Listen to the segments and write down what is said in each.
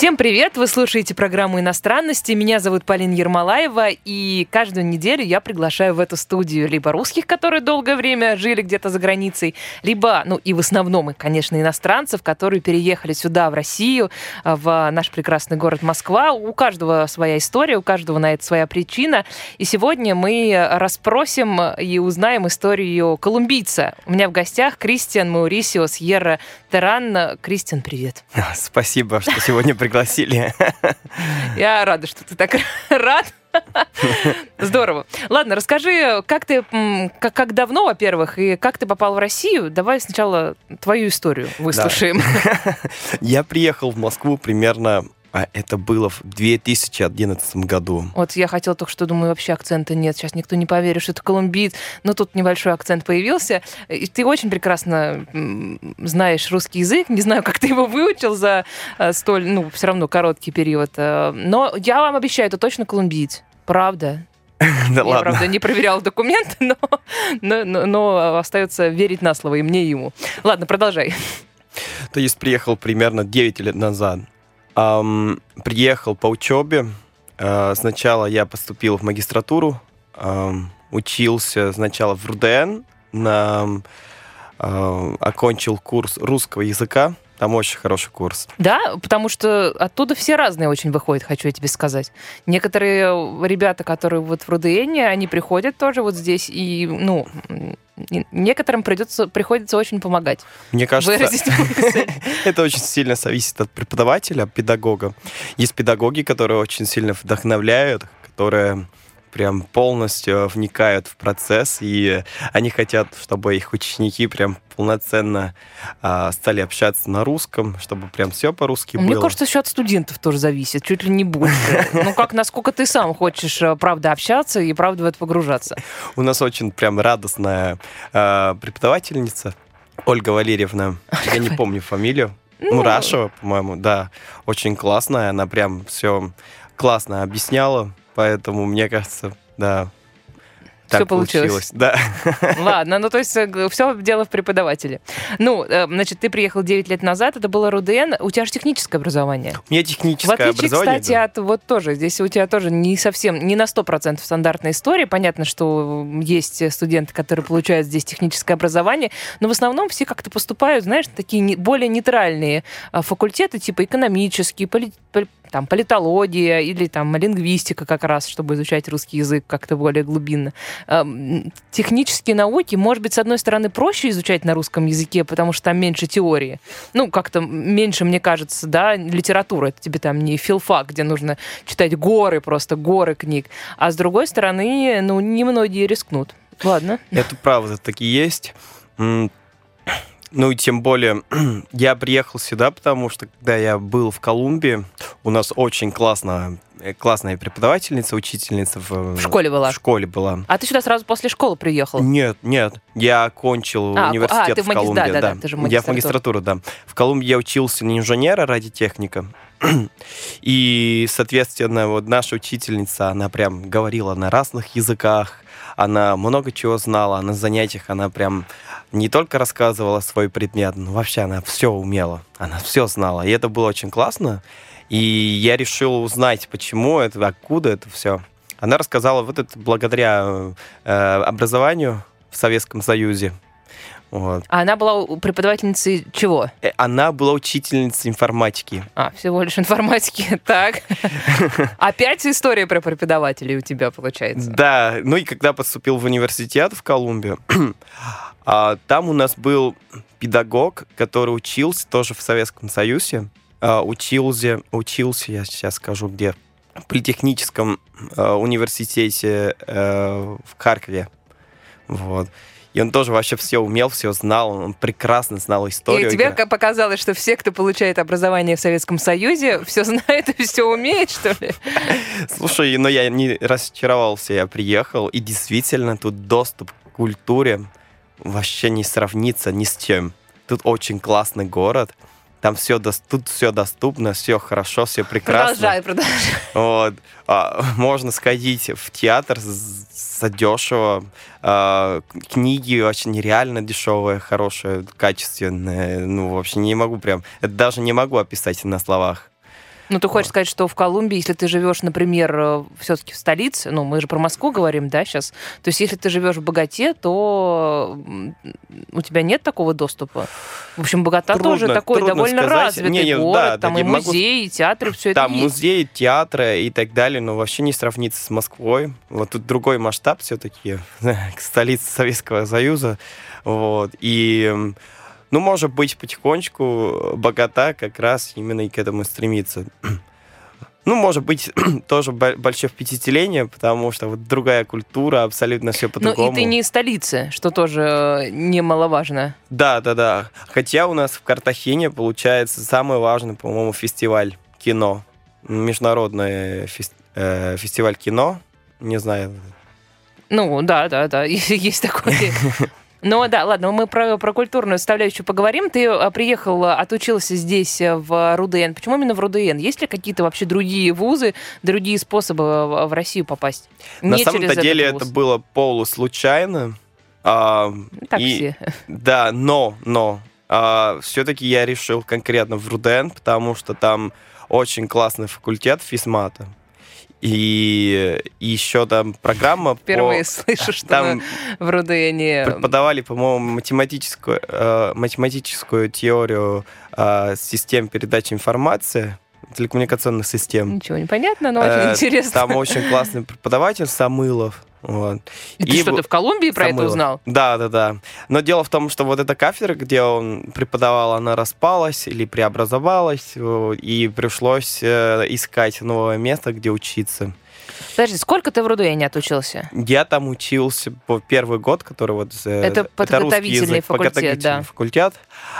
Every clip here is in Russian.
Всем привет! Вы слушаете программу «Иностранности». Меня зовут Полина Ермолаева, и каждую неделю я приглашаю в эту студию либо русских, которые долгое время жили где-то за границей, либо, ну и в основном, конечно, иностранцев, которые переехали сюда, в Россию, в наш прекрасный город Москва. У каждого своя история, у каждого на это своя причина. И сегодня мы расспросим и узнаем историю колумбийца. У меня в гостях Кристиан Маурисио Сьерра Теран. Кристиан, привет. Спасибо, что сегодня пригласили. Я рада, что ты так рад. Здорово. Ладно, расскажи, как ты, как, как давно, во-первых, и как ты попал в Россию? Давай сначала твою историю выслушаем. Да. Я приехал в Москву примерно а это было в 2011 году. Вот я хотела только что, думаю, вообще акцента нет. Сейчас никто не поверит, что это колумбиец. Но тут небольшой акцент появился. И ты очень прекрасно знаешь русский язык. Не знаю, как ты его выучил за э, столь, ну, все равно короткий период. Э, но я вам обещаю, это точно колумбиец. Правда. Да я, правда, не проверял документы, но, но, но, но остается верить на слово и мне, и ему. Ладно, продолжай. То есть приехал примерно 9 лет назад. Um, приехал по учебе. Uh, сначала я поступил в магистратуру, um, учился сначала в РУДН, на, uh, окончил курс русского языка. Там очень хороший курс. Да, потому что оттуда все разные очень выходят, хочу я тебе сказать. Некоторые ребята, которые вот в РУДН, они приходят тоже вот здесь и, ну, некоторым придется, приходится очень помогать. Мне кажется, это очень сильно зависит от преподавателя, педагога. Есть педагоги, которые очень сильно вдохновляют, которые прям полностью вникают в процесс, и они хотят, чтобы их ученики прям полноценно а, стали общаться на русском, чтобы прям все по-русски Мне было. кажется, еще от студентов тоже зависит, чуть ли не больше. Ну, как, насколько ты сам хочешь, э, правда, общаться и, правда, в это погружаться. У нас очень прям радостная а, преподавательница Ольга Валерьевна. Я не помню фамилию. Ну, Рашева, по-моему, да. Очень классная, она прям все классно объясняла, Поэтому, мне кажется, да, так все получилось. получилось. Да. Ладно, ну то есть э, все дело в преподавателе. Ну, э, значит, ты приехал 9 лет назад, это было РУДН. У тебя же техническое образование. У меня техническое в отличие, образование. кстати, да. от вот тоже, здесь у тебя тоже не совсем, не на 100% стандартная история. Понятно, что есть студенты, которые получают здесь техническое образование, но в основном все как-то поступают, знаешь, такие более нейтральные а, факультеты, типа экономические, поли там политология или там лингвистика как раз, чтобы изучать русский язык как-то более глубинно. Эм, технические науки, может быть, с одной стороны, проще изучать на русском языке, потому что там меньше теории. Ну, как-то меньше, мне кажется, да, литература. Это тебе там не филфак, где нужно читать горы, просто горы книг. А с другой стороны, ну, немногие рискнут. Ладно. Это правда, так и есть. Ну и тем более, я приехал сюда, потому что когда я был в Колумбии, у нас очень классно, э, классная преподавательница, учительница в, в школе была. В школе была. А ты сюда сразу после школы приехал? Нет, нет. Я окончил а, университет а, ты в, в Колумбии. Да, да, да. Ты же я в магистратуру, да. В Колумбии я учился на инженера радиотехника. И, соответственно, вот наша учительница, она прям говорила на разных языках, она много чего знала, на занятиях она прям не только рассказывала свой предмет, но вообще она все умела, она все знала. И это было очень классно. И я решил узнать, почему это, откуда это все. Она рассказала, вот это благодаря э, образованию в Советском Союзе. Вот. А она была преподавательницей чего? Э, она была учительницей информатики. А, всего лишь информатики. Так. Опять история про преподавателей у тебя получается. Да. Ну и когда поступил в университет в Колумбию, а, там у нас был педагог, который учился тоже в Советском Союзе. А, учился, учился, я сейчас скажу, где, в Политехническом а, университете э, в Харькове. Вот. И он тоже вообще все умел, все знал, он прекрасно знал историю. И тебе показалось, что все, кто получает образование в Советском Союзе, все знает и все умеет, что ли? Слушай, но я не расчаровался, я приехал, и действительно тут доступ к культуре вообще не сравнится ни с чем. тут очень классный город, там все, тут все доступно, все хорошо, все прекрасно. Продолжай, продолжай. Вот. А, можно сходить в театр за дешево. А, книги очень нереально дешевые, хорошие, качественные. Ну, вообще не могу прям... Это даже не могу описать на словах. Ну, ты хочешь сказать, что в Колумбии, если ты живешь, например, э, все-таки в столице, ну, мы же про Москву говорим, да, сейчас, то есть если ты живешь в Богате, то у тебя нет такого доступа? В общем, Богата трудно, тоже такой довольно сказать. развитый не, не, город, да, там да, и музеи, могу... и театры, все это Там музеи, театры и так далее, но вообще не сравнится с Москвой. Вот тут другой масштаб все-таки, столица Советского Союза, вот, и ну, может быть, потихонечку богата как раз именно и к этому стремится. Ну, может быть, тоже большое впечатление, потому что вот другая культура, абсолютно все по-другому. Ну, и ты не из столицы, что тоже э, немаловажно. Да, да, да. Хотя у нас в Картахене получается самый важный, по-моему, фестиваль кино. Международный фест... э, фестиваль кино. Не знаю. Ну, да, да, да, есть такой. Ну да, ладно, мы про, про культурную составляющую поговорим. Ты а, приехал, отучился здесь э, в РУДН. Почему именно в РУДН? Есть ли какие-то вообще другие вузы, другие способы в Россию попасть? На самом-то деле это было полуслучайно. А, так и, все. Да, но, но а, все-таки я решил конкретно в РУДН, потому что там очень классный факультет физмата. И, еще там программа Впервые по... слышу, что там в РУДН... Преподавали, по-моему, математическую, э, математическую теорию э, систем передачи информации, телекоммуникационных систем. Ничего не понятно, но очень э, интересно. Там очень классный преподаватель Самылов. Вот. И, и ты что, ты в Колумбии про это узнал? Да, да, да. Но дело в том, что вот эта кафедра, где он преподавал, она распалась или преобразовалась, и пришлось э, искать новое место, где учиться. Подожди, сколько ты в Рудуэне отучился? Я там учился по первый год, который вот... Э, это подготовительный язык, факультет, подготовительный да. факультет.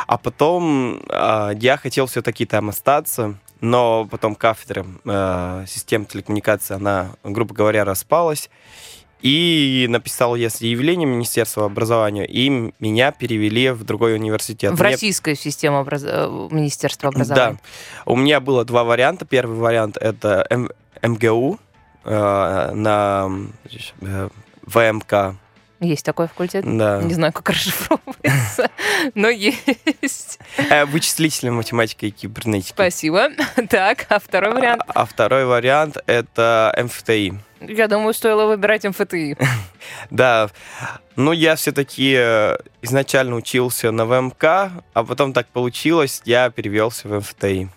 А потом э, я хотел все-таки там остаться, но потом кафедра э, систем телекоммуникации, она, грубо говоря, распалась. И написал я заявление Министерства образования, и меня перевели в другой университет. В Мне... российскую систему образ... Э, Министерства образования. Да. У меня было два варианта. Первый вариант это М... МГУ э, на э, ВМК. Есть такой факультет? Да. Не знаю, как расшифровывается, но есть. Э, вычислительная математика и кибернетика. Спасибо. Так, а второй вариант? А, а второй вариант это МФТИ. Я думаю, стоило выбирать МФТИ. Да. Ну, я все-таки э, изначально учился на ВМК, а потом так получилось, я перевелся в МФТИ.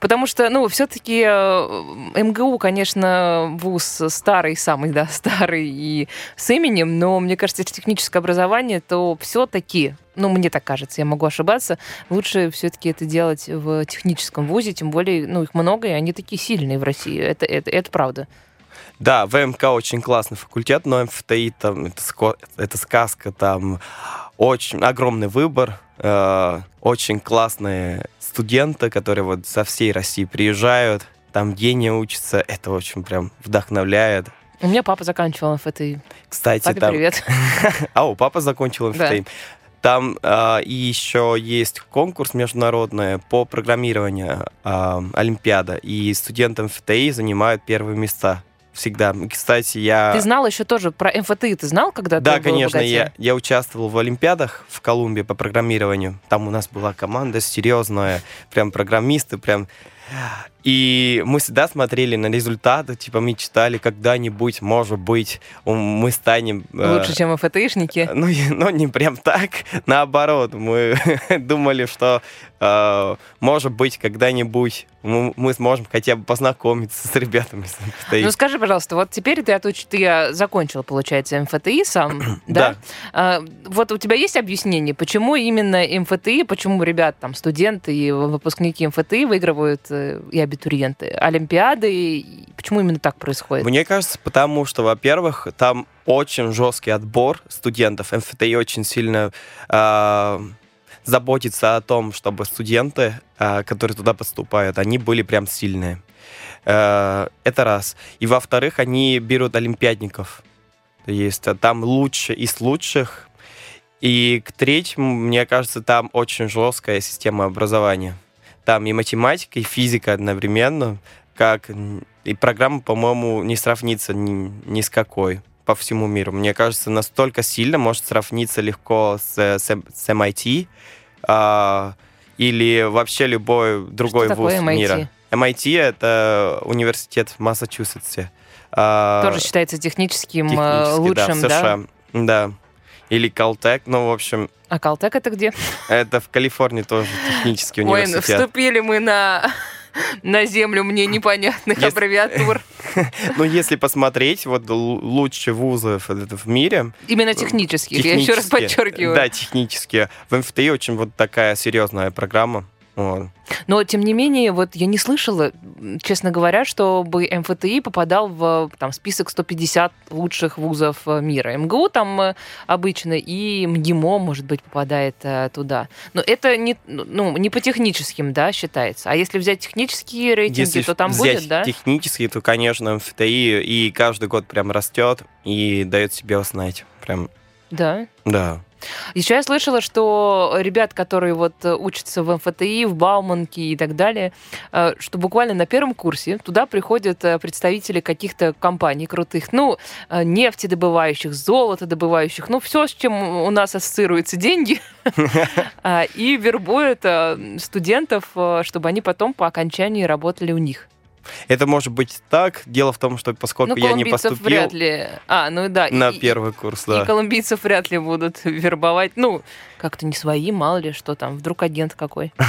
Потому что, ну, все-таки э, МГУ, конечно, вуз старый, самый, да, старый и с именем, но мне кажется, если техническое образование, то все-таки ну, мне так кажется, я могу ошибаться, лучше все-таки это делать в техническом вузе, тем более, ну, их много, и они такие сильные в России, это, это, это правда. Да, ВМК очень классный факультет, но МФТИ там это, это сказка, там очень огромный выбор, э, очень классные студенты, которые вот со всей России приезжают, там гения учатся, это очень прям вдохновляет. У меня папа заканчивал МФТИ. Кстати, Папе там... привет. А, у папа закончил МФТИ. Там э, еще есть конкурс международный по программированию э, Олимпиада, и студенты МФТИ занимают первые места всегда. Кстати, я... Ты знал еще тоже про МФТИ, ты знал, когда да, конечно, я, я участвовал в Олимпиадах в Колумбии по программированию. Там у нас была команда серьезная, прям программисты, прям и мы всегда смотрели на результаты, типа мечтали когда-нибудь, может быть, мы станем... Э, Лучше, э, чем ФТИшники? Ну, ну, не прям так, наоборот. Мы думали, что, э, может быть, когда-нибудь мы, мы сможем хотя бы познакомиться с ребятами с. Ну, скажи, пожалуйста, вот теперь ты, отуч... ты э, закончил, получается, МФТИ сам, да? А, вот у тебя есть объяснение, почему именно МФТИ, почему ребят, там, студенты и выпускники МФТИ выигрывают э, и абитуриенты Олимпиады? Почему именно так происходит? Мне кажется, потому что, во-первых, там очень жесткий отбор студентов. МФТИ очень сильно э, заботится о том, чтобы студенты, э, которые туда поступают, они были прям сильные. Э, это раз. И во-вторых, они берут олимпиадников. То есть там лучше из лучших. И к третьему, мне кажется, там очень жесткая система образования. Там и математика, и физика одновременно, как и программа, по-моему, не сравнится ни, ни с какой по всему миру. Мне кажется, настолько сильно может сравниться легко с, с, с MIT а, или вообще любой другой Что вуз MIT? мира. MIT — это университет в Массачусетсе. А, Тоже считается техническим э, лучшим, да? В США. Да. да. Или Калтек, ну, в общем... А Калтек это где? Это в Калифорнии тоже технический университет. Ой, ну вступили мы на на землю мне непонятных если... аббревиатур. Ну, если посмотреть, вот лучшие вузы в мире... Именно технические, я еще раз подчеркиваю. Да, технические. В МФТИ очень вот такая серьезная программа. Вот. Но, тем не менее, вот я не слышала, честно говоря, чтобы МФТИ попадал в там, список 150 лучших вузов э, мира. МГУ там э, обычно и МГИМО, может быть, попадает э, туда. Но это не, ну, не по техническим, да, считается. А если взять технические рейтинги, если то там взять будет, да? технические, то, конечно, МФТИ и каждый год прям растет и дает себе узнать. Прям. Да? Да. Еще я слышала, что ребят, которые вот э, учатся в МФТИ, в Бауманке и так далее, э, что буквально на первом курсе туда приходят э, представители каких-то компаний крутых, ну, нефтедобывающих, золотодобывающих, ну, все, с чем у нас ассоциируются деньги, а, и вербуют студентов, чтобы они потом по окончании работали у них. Это может быть так. Дело в том, что поскольку ну, я не поступил вряд ли. А, ну да. На и, первый курс, да. И колумбийцев вряд ли будут вербовать. Ну, как-то не свои, мало ли, что там, вдруг агент какой.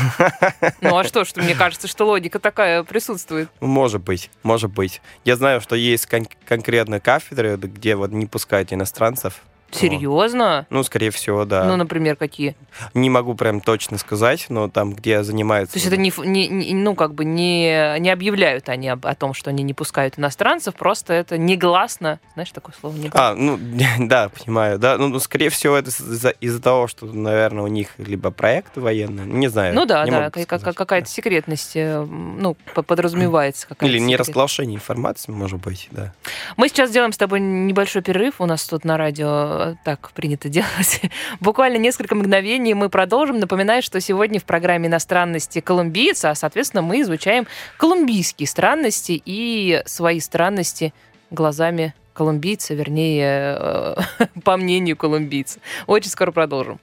Ну а что, что мне кажется, что логика такая присутствует. Может быть, может быть. Я знаю, что есть кон- конкретно кафедры, где вот не пускают иностранцев. Серьезно? Ну, скорее всего, да. Ну, например, какие? Не могу прям точно сказать, но там, где занимаются... То есть это не, не, не ну, как бы не, не объявляют они об, о том, что они не пускают иностранцев, просто это негласно, знаешь, такое слово негласно. А, ну, да, понимаю, да. Ну, ну скорее всего, это из-за, из того, что, наверное, у них либо проекты военные, не знаю. Ну да, да, какая-то секретность, э, ну, подразумевается. Или не разглашение информации, может быть, да. Мы сейчас сделаем с тобой небольшой перерыв, у нас тут на радио так принято делать. Буквально несколько мгновений мы продолжим. Напоминаю, что сегодня в программе иностранности колумбийца, а, соответственно, мы изучаем колумбийские странности и свои странности глазами колумбийца, вернее, э, по мнению колумбийца. Очень скоро продолжим.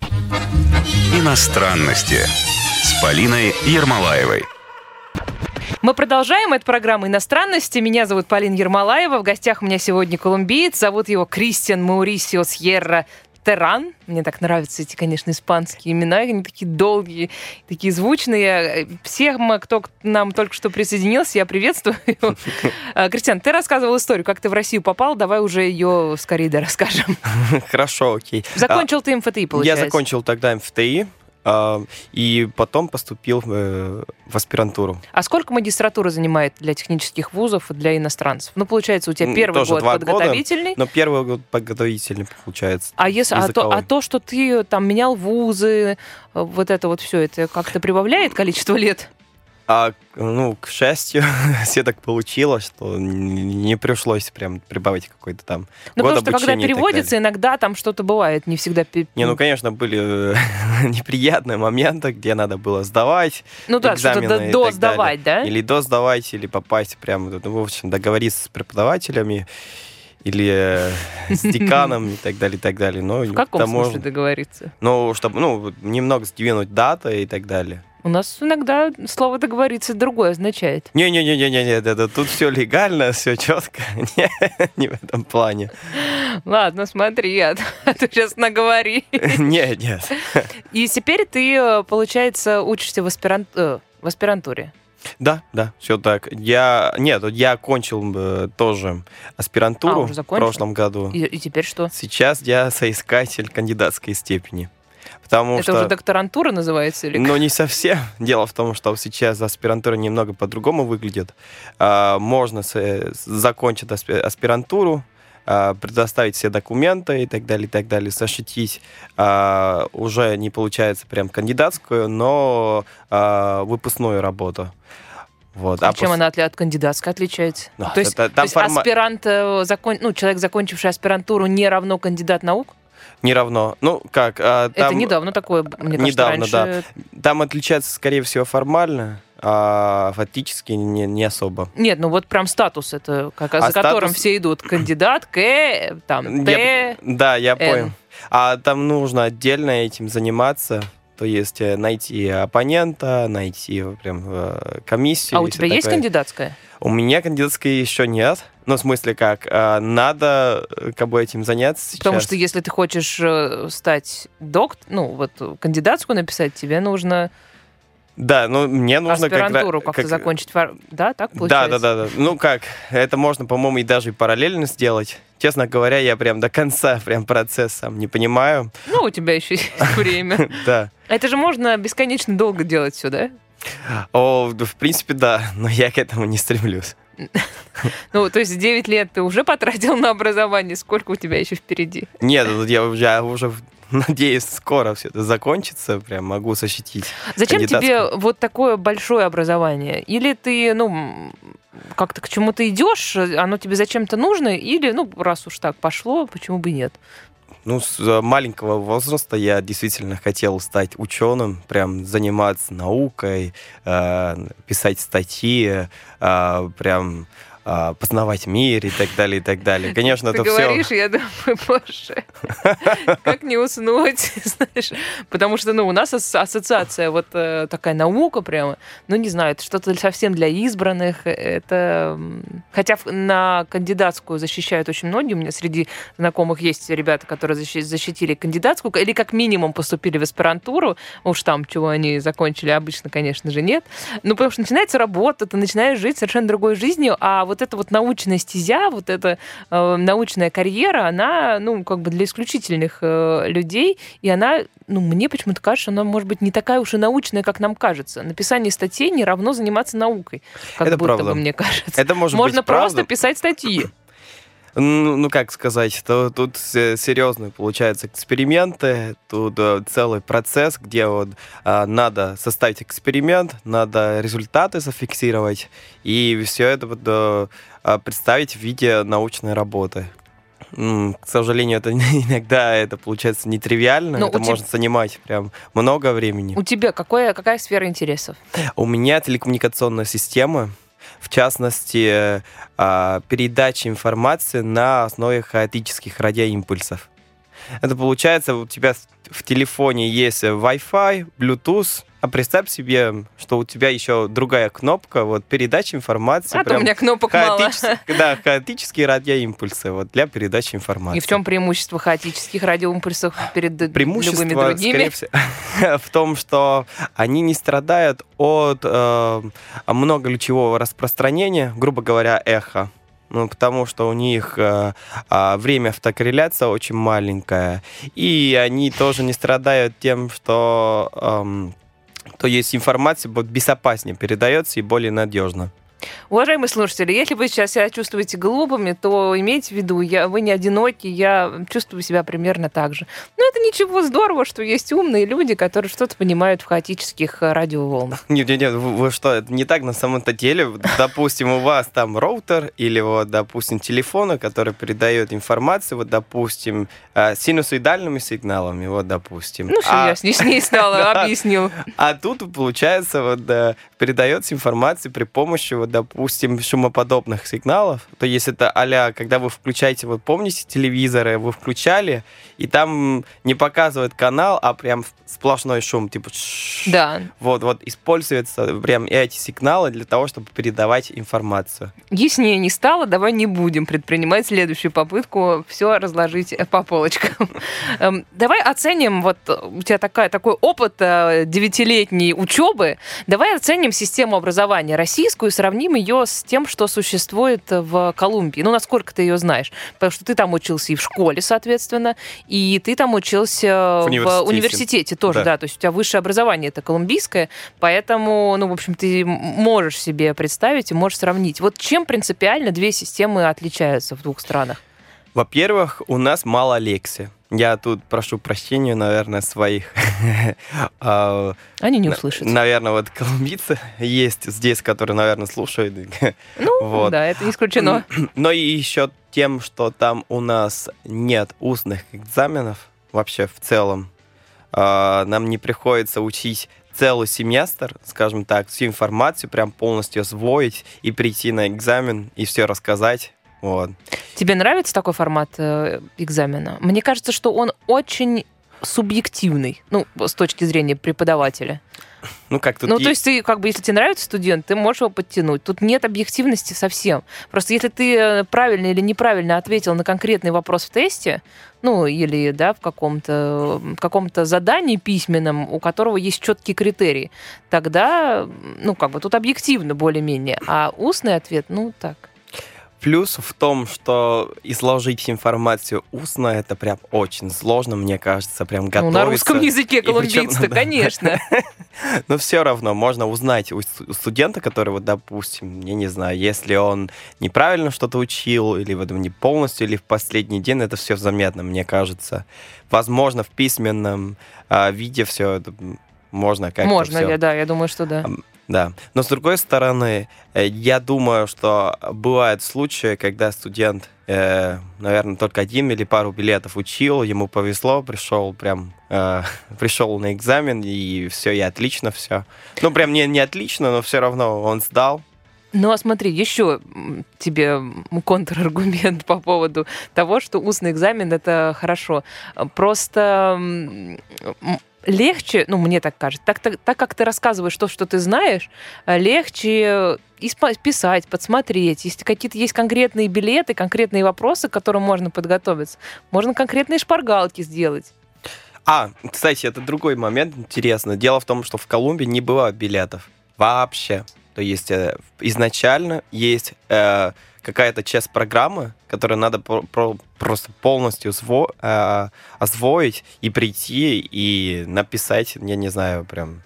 Иностранности с Полиной Ермолаевой. Мы продолжаем. эту программу «Иностранности». Меня зовут Полина Ермолаева. В гостях у меня сегодня колумбиец. Зовут его Кристиан Маурисио Сьерра Теран. Мне так нравятся эти, конечно, испанские имена. Они такие долгие, такие звучные. Всех, кто к нам только что присоединился, я приветствую. А, Кристиан, ты рассказывал историю, как ты в Россию попал. Давай уже ее скорее да расскажем. Хорошо, окей. Закончил ты МФТИ, получается? Я закончил тогда МФТИ. А, и потом поступил э, в аспирантуру. А сколько магистратура занимает для технических вузов и для иностранцев? Ну, получается, у тебя первый Тоже год подготовительный. Года, но первый год подготовительный получается. А, если, а, то, а то, что ты там менял вузы, вот это вот все, это как-то прибавляет количество лет? А, ну, к счастью, все так получилось, что не пришлось прям прибавить какой-то там Ну, потому что когда переводится, иногда там что-то бывает, не всегда... Не, ну, конечно, были э, неприятные моменты, где надо было сдавать Ну да, что-то до сдавать, да? Или до сдавать, или попасть прямо, ну, в общем, договориться с преподавателями или э, с деканом и так далее, и так далее. Но в каком смысле можно... договориться? Ну, чтобы, ну, немного сдвинуть даты и так далее. У нас иногда слово договориться другое означает. Не-не-не-не-не, это тут все легально, все четко. Не, не в этом плане. Ладно, смотри, а, а ты сейчас наговори. Нет, нет. И теперь ты, э, получается, учишься в, аспирант... Э, в аспирантуре. Да, да, все так. Я нет, я окончил э, тоже аспирантуру а, в прошлом году. И, и теперь что? Сейчас я соискатель кандидатской степени. Потому Это что... уже докторантура называется? Или Ну, не совсем. Дело в том, что сейчас аспирантура немного по-другому выглядит. А, можно закончить аспирантуру, а, предоставить все документы и так далее, и так далее, защитить а, уже не получается прям кандидатскую, но выпускную работу. Вот. А, а чем пос... она от, кандидатской отличается? Ну, то есть, это, то есть форма... аспирант, э, закон... ну, человек, закончивший аспирантуру, не равно кандидат наук? Не равно. Ну, как? А, там... Это недавно такое, мне Недавно, кажется, раньше... да. Там отличается, скорее всего, формально, а фактически не, не особо. Нет, ну вот прям статус это, как, а за статус... которым все идут. Кандидат К, там, Т, я, Да, я Н. понял. А там нужно отдельно этим заниматься. То есть э, найти оппонента, найти прям э, комиссию. А у тебя есть такое. кандидатская? У меня кандидатской еще нет. Ну, в смысле как? А, надо э, как бы этим заняться сейчас. Потому что если ты хочешь стать докт, ну, вот кандидатскую написать, тебе нужно да, ну мне нужно аспирантуру как, как закончить, да, так получается? Да, да, да, да. Ну как, это можно, по-моему, и даже параллельно сделать. Честно говоря, я прям до конца прям процесс сам не понимаю. Ну, у тебя еще есть время. Да. Это же можно бесконечно долго делать все, да? О, в принципе, да, но я к этому не стремлюсь. Ну, то есть 9 лет ты уже потратил на образование, сколько у тебя еще впереди? Нет, я уже, уже надеюсь, скоро все это закончится, прям могу защитить. Зачем тебе вот такое большое образование? Или ты, ну, как-то к чему-то идешь, оно тебе зачем-то нужно, или, ну, раз уж так пошло, почему бы нет? Ну, с э, маленького возраста я действительно хотел стать ученым, прям заниматься наукой, э, писать статьи, э, прям а, познавать мир и так далее, и так далее. Конечно, Ты это говоришь, все... я думаю, боже, как не уснуть, знаешь, потому что, ну, у нас ассоциация вот э, такая наука прямо, ну, не знаю, это что-то совсем для избранных, это... Хотя на кандидатскую защищают очень многие, у меня среди знакомых есть ребята, которые защитили кандидатскую, или как минимум поступили в аспирантуру, уж там, чего они закончили, обычно, конечно же, нет, ну, потому что начинается работа, ты начинаешь жить совершенно другой жизнью, а вот вот эта вот научная стезя, вот эта э, научная карьера, она, ну, как бы для исключительных э, людей, и она, ну, мне почему-то кажется, она может быть не такая уж и научная, как нам кажется. Написание статей не равно заниматься наукой, как Это будто правда. бы, мне кажется. Это может Можно быть просто правда. писать статьи. Ну, ну, как сказать, то, тут серьезные получаются эксперименты, тут э, целый процесс, где вот э, надо составить эксперимент, надо результаты зафиксировать, и все это вот, э, представить в виде научной работы. К сожалению, это иногда это получается нетривиально. Но ну, это может тебя... занимать прям много времени. У тебя какое, какая сфера интересов? У меня телекоммуникационная система в частности, а, передача информации на основе хаотических радиоимпульсов. Это получается, у тебя в телефоне есть Wi-Fi, Bluetooth, а представь себе, что у тебя еще другая кнопка, вот передача информации. А то у меня кнопок мало. Да, хаотические радиоимпульсы вот, для передачи информации. И в чем преимущество хаотических радиоимпульсов перед преимущество, любыми другими? всего, в том, что они не страдают от э, многолучевого распространения, грубо говоря, эхо. Ну, потому что у них э, э, время автокорреляции очень маленькое. И они тоже не страдают тем, что э, то есть информация будет безопаснее передается и более надежно. Уважаемые слушатели, если вы сейчас себя чувствуете глупыми, то имейте в виду, я, вы не одиноки, я чувствую себя примерно так же. Но это ничего здорово, что есть умные люди, которые что-то понимают в хаотических радиоволнах. Нет, нет, нет, вы, вы что, это не так на самом-то деле. Допустим, у вас там роутер или вот, допустим, телефоны, которые передают информацию, вот, допустим, э, синусоидальными сигналами, вот, допустим. Ну, что а... я с ней стала, объяснил. А тут, получается, вот, передается информация при помощи вот, допустим, шумоподобных сигналов, то есть это а когда вы включаете, вот помните телевизоры, вы включали, и там не показывает канал, а прям сплошной шум, типа... Да. Вот, вот используются прям эти сигналы для того, чтобы передавать информацию. Яснее не стало, давай не будем предпринимать следующую попытку все разложить по полочкам. Эм, давай оценим, вот у тебя такая, такой опыт э, девятилетней учебы, давай оценим систему образования российскую, сравним ее с тем, что существует в Колумбии. Ну, насколько ты ее знаешь? Потому что ты там учился и в школе, соответственно, и ты там учился в университете, в университете тоже, да. да. То есть у тебя высшее образование это колумбийское, поэтому, ну, в общем, ты можешь себе представить и можешь сравнить. Вот чем принципиально две системы отличаются в двух странах? Во-первых, у нас мало лекций. Я тут прошу прощения, наверное, своих. А, Они не услышат. Наверное, вот колумбийцы есть здесь, которые, наверное, слушают. Ну, вот. да, это не исключено. Но и еще тем, что там у нас нет устных экзаменов, вообще в целом. Э, нам не приходится учить целый семестр, скажем так, всю информацию прям полностью освоить и прийти на экзамен и все рассказать. Вот. Тебе нравится такой формат э, экзамена? Мне кажется, что он очень субъективный, ну, с точки зрения преподавателя. Ну, как тут Ну, то есть ты, как бы, если тебе нравится студент, ты можешь его подтянуть. Тут нет объективности совсем. Просто если ты э, правильно или неправильно ответил на конкретный вопрос в тесте, ну, или, да, в каком-то каком задании письменном, у которого есть четкие критерии, тогда, ну, как бы, тут объективно более-менее. А устный ответ, ну, так. Плюс в том, что изложить информацию устно, это прям очень сложно, мне кажется, прям готовиться. Ну, на русском языке колумбийцы, конечно. Но все равно можно узнать у студента, который, вот, допустим, я не знаю, если он неправильно что-то учил, или вот не полностью, или в последний день, это все заметно, мне кажется. Возможно, в письменном э, виде все это можно как-то Можно, все. Я, да, я думаю, что да. Да. Но с другой стороны, э, я думаю, что бывают случаи, когда студент, э, наверное, только один или пару билетов учил, ему повезло, пришел прям, э, пришел на экзамен, и все, и отлично все. Ну, прям не, не отлично, но все равно он сдал, ну, а смотри, еще тебе контраргумент по поводу того, что устный экзамен это хорошо. Просто легче, ну, мне так кажется, так, так, так как ты рассказываешь то, что ты знаешь, э, легче писать, подсмотреть. Если какие-то есть конкретные билеты, конкретные вопросы, к которым можно подготовиться, можно конкретные шпаргалки сделать. А, кстати, это другой момент интересный. Дело в том, что в Колумбии не было билетов вообще. То есть э, изначально есть э, какая-то часть программы, которую надо про про просто полностью сво э, освоить и прийти и написать, я не знаю, прям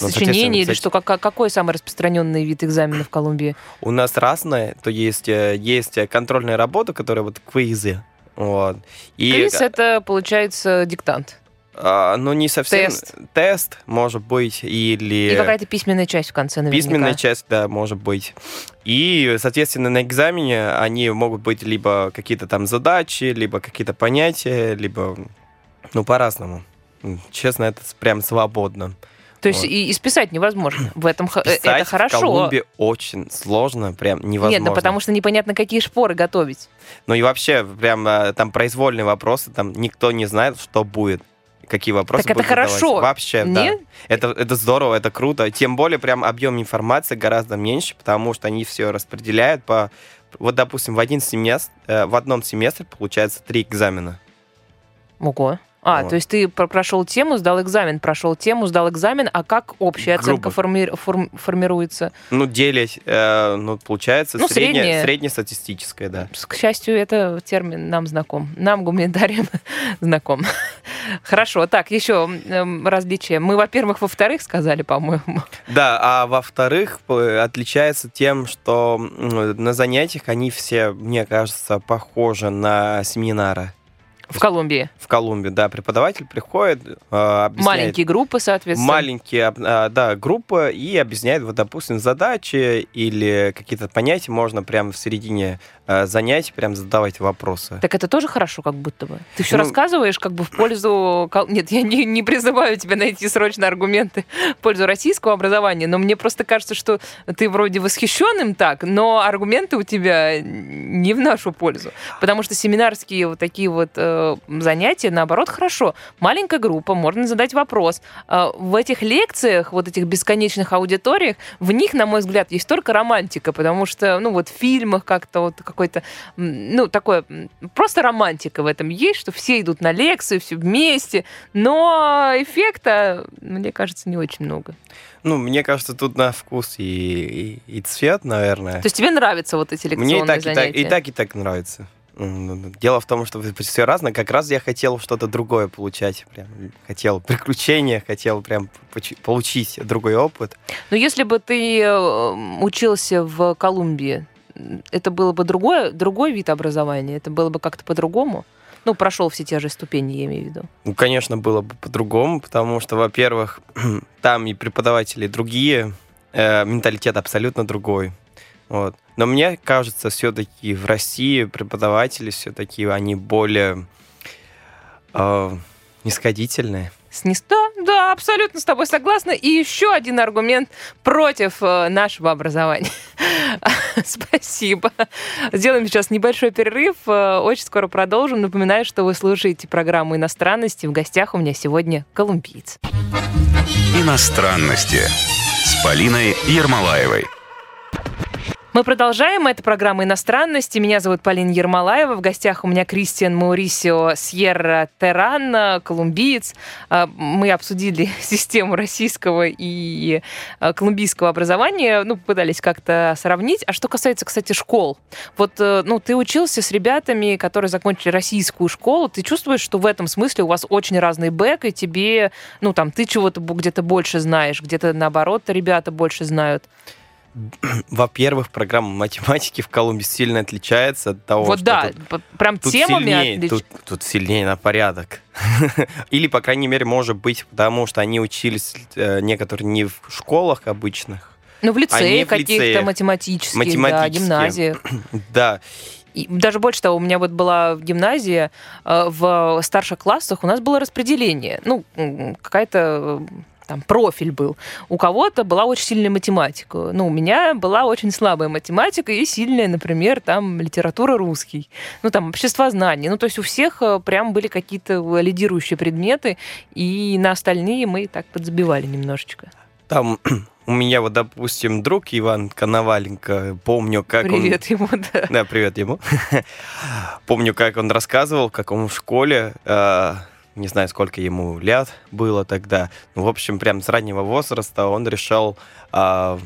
ну, Сочинение или что? Как, какой самый распространенный вид экзамена в Колумбии? У нас разные. То есть э, есть контрольная работа, которая вот квизы. Вот. И... Квиз — это, получается, диктант. А, ну, не совсем. Тест. Тест, может быть, или... И какая-то письменная часть в конце, наверняка. Письменная часть, да, может быть. И, соответственно, на экзамене они могут быть либо какие-то там задачи, либо какие-то понятия, либо, ну, по-разному. Честно, это прям свободно. То есть вот. и, и списать невозможно. В этом Писать это хорошо. в Колумбии очень сложно, прям невозможно. Нет, ну потому что непонятно, какие шпоры готовить. Ну и вообще, прям э, там произвольные вопросы, там никто не знает, что будет какие вопросы так это хорошо. Задавать. Вообще, Нет? да. Это, это здорово, это круто. Тем более прям объем информации гораздо меньше, потому что они все распределяют по... Вот, допустим, в один семестр, э, в одном семестре получается три экзамена. Ого. А, вот. то есть ты прошел тему, сдал экзамен, прошел тему, сдал экзамен, а как общая Грубо. оценка форми форм формируется? Ну, делить, э, ну, получается, ну, средняя, среднестатистическая, да. К счастью, это термин нам знаком. Нам, гуманитариям, знаком. Хорошо, так, еще э, различия. Мы, во-первых, во-вторых сказали, по-моему. Да, а во-вторых, отличается тем, что на занятиях они все, мне кажется, похожи на семинары. В Колумбии. В Колумбии, да. Преподаватель приходит, э, объясняет... Маленькие группы, соответственно. Маленькие, э, да, группы, и объясняет, вот, допустим, задачи или какие-то понятия можно прямо в середине занятий прям задавать вопросы. Так это тоже хорошо, как будто бы. Ты все ну, рассказываешь как бы в пользу... Нет, я не, не призываю тебя найти срочно аргументы в пользу российского образования, но мне просто кажется, что ты вроде восхищен им так, но аргументы у тебя не в нашу пользу. Потому что семинарские вот такие вот э, занятия, наоборот, хорошо. Маленькая группа, можно задать вопрос. Э, в этих лекциях, вот этих бесконечных аудиториях, в них, на мой взгляд, есть только романтика, потому что, ну вот в фильмах как-то вот какой-то, ну, такое, просто романтика в этом есть, что все идут на лекции, все вместе, но эффекта, мне кажется, не очень много. Ну, мне кажется, тут на вкус и, и, и цвет, наверное. То есть тебе нравятся вот эти лекционные Мне и так, занятия? И так, и так, и так нравится. Ну, ну, дело в том, что все разное. Как раз я хотел что-то другое получать. Прям хотел приключения, хотел прям получить другой опыт. Но если бы ты э, учился в Колумбии, это было бы другое, другой вид образования? Это было бы как-то по-другому? Ну, прошел все те же ступени, я имею в виду. Ну, конечно, было бы по-другому, потому что, во-первых, там и преподаватели другие, э, менталитет абсолютно другой. Вот. Но мне кажется, все-таки в России преподаватели все-таки они более Э, нисходительные. Снисто? Да, абсолютно с тобой согласна. И еще один аргумент против э, нашего образования. Спасибо. Сделаем сейчас небольшой перерыв. Э, очень скоро продолжим. Напоминаю, что вы слушаете программу «Иностранности». В гостях у меня сегодня колумбиец. «Иностранности» с Полиной Ермолаевой. Мы продолжаем. Это программа «Иностранности». Меня зовут Полина Ермолаева. В гостях у меня Кристиан Маурисио Сьерра Терран, колумбиец. А, мы обсудили систему российского и а, колумбийского образования. Ну, пытались как-то сравнить. А что касается, кстати, школ. Вот, э, ну, ты учился с ребятами, которые закончили российскую школу. Ты чувствуешь, что в этом смысле у вас очень разный бэк, и тебе, ну, там, ты чего-то где-то больше знаешь, где-то, наоборот, ребята больше знают? Во-первых, программа математики в Колумбии сильно отличается от того, вот что да, тут, прям тут темами сильнее, отлич... тут, тут сильнее на порядок. Или, по крайней мере, может быть, потому что они учились э, некоторые не в школах обычных, ну, в лицее каких-то математических, математические. да, гимназиях. да. И даже больше того, у меня вот была в гимназии, э, в старших классах у нас было распределение. Ну, какая-то там профиль был. У кого-то была очень сильная математика. Ну, у меня была очень слабая математика и сильная, например, там литература русский. Ну, там общество знаний. Ну, то есть у всех э, прям были какие-то лидирующие предметы, и на остальные мы так подзабивали немножечко. Там у меня вот, допустим, друг Иван Коноваленко, помню, как привет он... Привет ему, да. Да, привет ему. помню, как он рассказывал, как он в школе э, не знаю, сколько ему лет было тогда. Ну, в общем, прям с раннего возраста он решал э,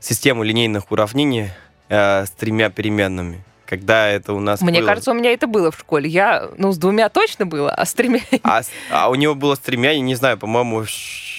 систему линейных уравнений э, с тремя переменными. Когда это у нас Мне было... кажется, у меня это было в школе. Я, ну, с двумя точно было, а с тремя... А, а у него было с тремя, я не знаю, по-моему,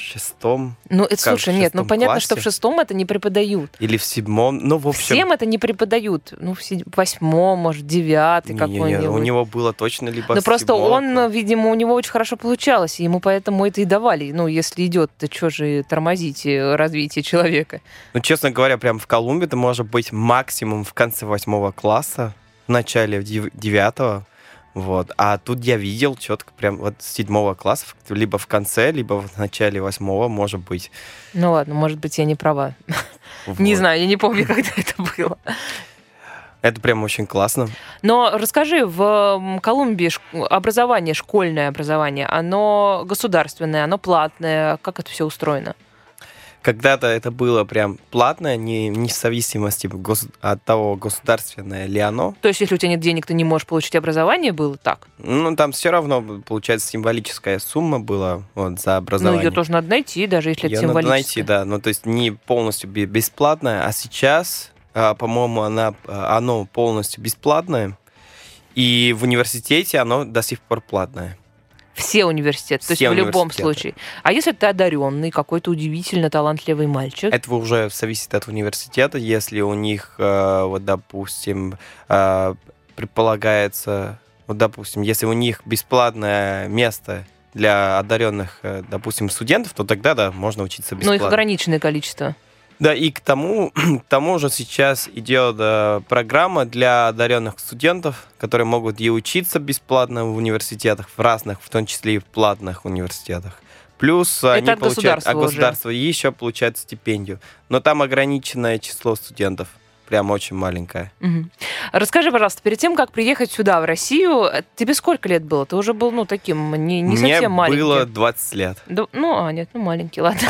шестом. Ну, это, слушай, нет, ну понятно, классе. что в шестом это не преподают. Или в седьмом, ну, в общем... Всем это не преподают. Ну, в, седь... восьмом, может, девятый какой-нибудь. у него было точно либо Ну, просто он, видимо, у него очень хорошо получалось, и ему поэтому это и давали. Ну, если идет, то что же тормозить развитие человека? Ну, честно говоря, прям в Колумбии это может быть максимум в конце восьмого класса, в начале девятого, вот. А тут я видел четко прям вот с седьмого класса, либо в конце, либо в начале восьмого, может быть. Ну ладно, может быть, я не права. Вот. Не знаю, я не помню, когда это было. Это прям очень классно. Но расскажи, в Колумбии образование, школьное образование, оно государственное, оно платное, как это все устроено? Когда-то это было прям платное, не, не в зависимости гос, от того, государственное ли оно. То есть, если у тебя нет денег, ты не можешь получить образование, было так? Ну, там все равно, получается, символическая сумма была вот, за образование. Ну, ее тоже надо найти, даже если ее это символическая. надо найти, да. Ну, то есть, не полностью бесплатная, а сейчас, а, по-моему, она, а, оно полностью бесплатное. И в университете оно до сих пор платное. Все университеты, Все то есть в любом случае. А если ты одаренный, какой-то удивительно талантливый мальчик? Это уже зависит от университета. Если у них, э, вот, допустим, э, предполагается, вот, допустим, если у них бесплатное место для одаренных, э, допустим, студентов, то тогда, да, можно учиться бесплатно. Но их ограниченное количество. Да, и к тому, к тому же сейчас идет э, программа для одаренных студентов, которые могут и учиться бесплатно в университетах, в разных, в том числе и в платных университетах. Плюс Это они получают, а государство уже. еще получает стипендию. Но там ограниченное число студентов прям очень маленькая. Угу. Расскажи, пожалуйста, перед тем, как приехать сюда, в Россию, тебе сколько лет было? Ты уже был, ну, таким, не, не Мне совсем маленьким. Мне было 20 лет. Да, ну, а, нет, ну, маленький, ладно.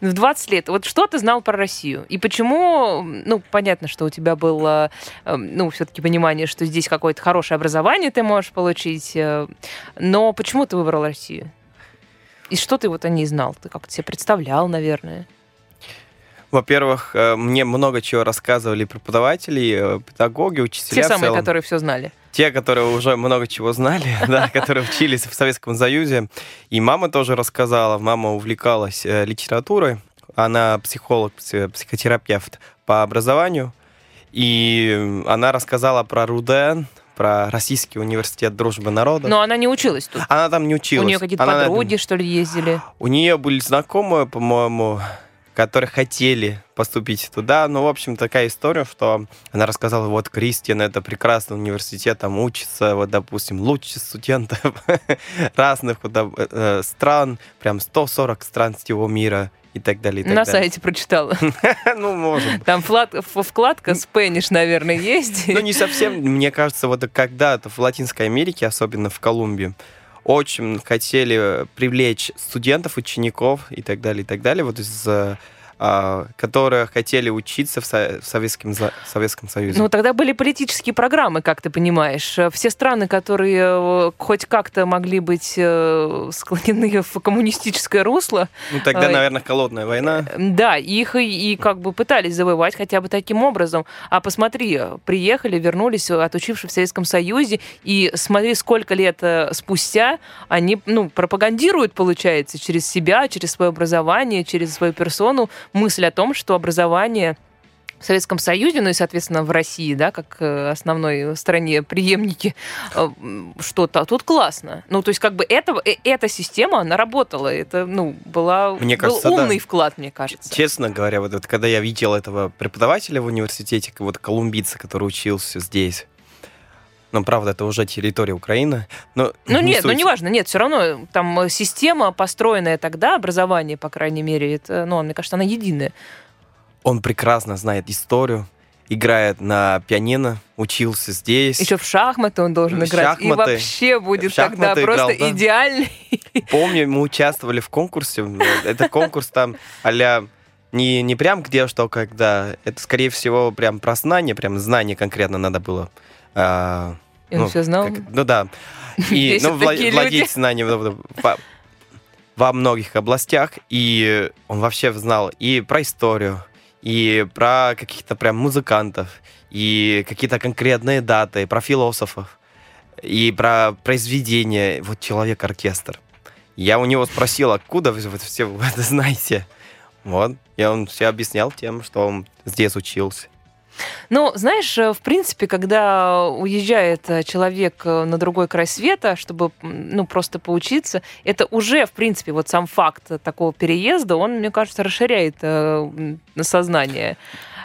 В 20 лет. Вот что ты знал про Россию? И почему, ну, понятно, что у тебя было, эм, ну, все-таки понимание, что здесь какое-то хорошее образование ты можешь получить, э, но почему ты выбрал Россию? И что ты вот о ней знал? Ты как-то себе представлял, наверное? Во-первых, э, мне много чего рассказывали преподаватели, э, педагоги, учителя. Те самые, которые все знали. Те, которые уже много чего знали, да, которые учились в Советском Союзе. И мама тоже рассказала. Мама увлекалась э, литературой. Она психолог, психотерапевт по образованию. И она рассказала про Руден, про Российский университет дружбы народа. Но она не училась тут. Она там не училась. У нее какие-то подруги, что ли, ездили? У нее были знакомые, по-моему, которые хотели поступить туда. Ну, в общем, такая история, что она рассказала, вот, Кристиан, это прекрасный университет, там учится, вот, допустим, лучших студентов разных э, стран, прям 140 стран всего мира и так далее. И так На далее. сайте прочитала. ну, может. Там вкладка Spanish, наверное, есть. ну, не совсем. Мне кажется, вот когда-то в Латинской Америке, особенно в Колумбии, очень хотели привлечь студентов, учеников и так далее, и так далее, вот из а, которые хотели учиться в, Советском, Советском Союзе. Ну, тогда были политические программы, как ты понимаешь. Все страны, которые э, хоть как-то могли быть э, склонены в коммунистическое русло. Ну, тогда, э, наверное, холодная война. Да, их и, и как бы пытались завоевать хотя бы таким образом. А посмотри, приехали, вернулись, отучившись в Советском Союзе, и смотри, сколько лет спустя они ну, пропагандируют, получается, через себя, через свое образование, через свою персону мысль о том, что образование в Советском Союзе, ну и, соответственно, в России, да, как э, основной стране преемники, э, что-то. А тут классно. Ну, то есть, как бы это, э, эта система, она работала. Это, ну, была, мне кажется, был умный да. вклад, мне кажется. Честно говоря, вот, вот когда я видел этого преподавателя в университете, вот колумбийца, который учился здесь, ну, правда, это уже территория Украины. Но ну, не нет, ну, суть. ну, неважно, нет, все равно там система, построенная тогда, образование, по крайней мере, это, ну, мне кажется, она единая. Он прекрасно знает историю, играет на пианино, учился здесь. Еще в шахматы он должен в играть. Шахматы. И вообще будет тогда играл, просто да. идеальный. Помню, мы участвовали в конкурсе. Это конкурс там а не, не прям где что, когда. Это, скорее всего, прям про знание, прям знание конкретно надо было а, и он ну, все знал? Как, ну да. И ну, вла- владеть знанием во, во многих областях. И он вообще знал и про историю, и про каких-то прям музыкантов, и какие-то конкретные даты, про философов, и про произведения. Вот человек-оркестр. Я у него спросил, откуда вы все это знаете? Вот. И он все объяснял тем, что он здесь учился. Ну, знаешь, э, в принципе, когда уезжает э, человек э, на другой край света, чтобы, ну, просто поучиться, это уже, в принципе, вот сам факт такого переезда, он, мне кажется, расширяет сознание.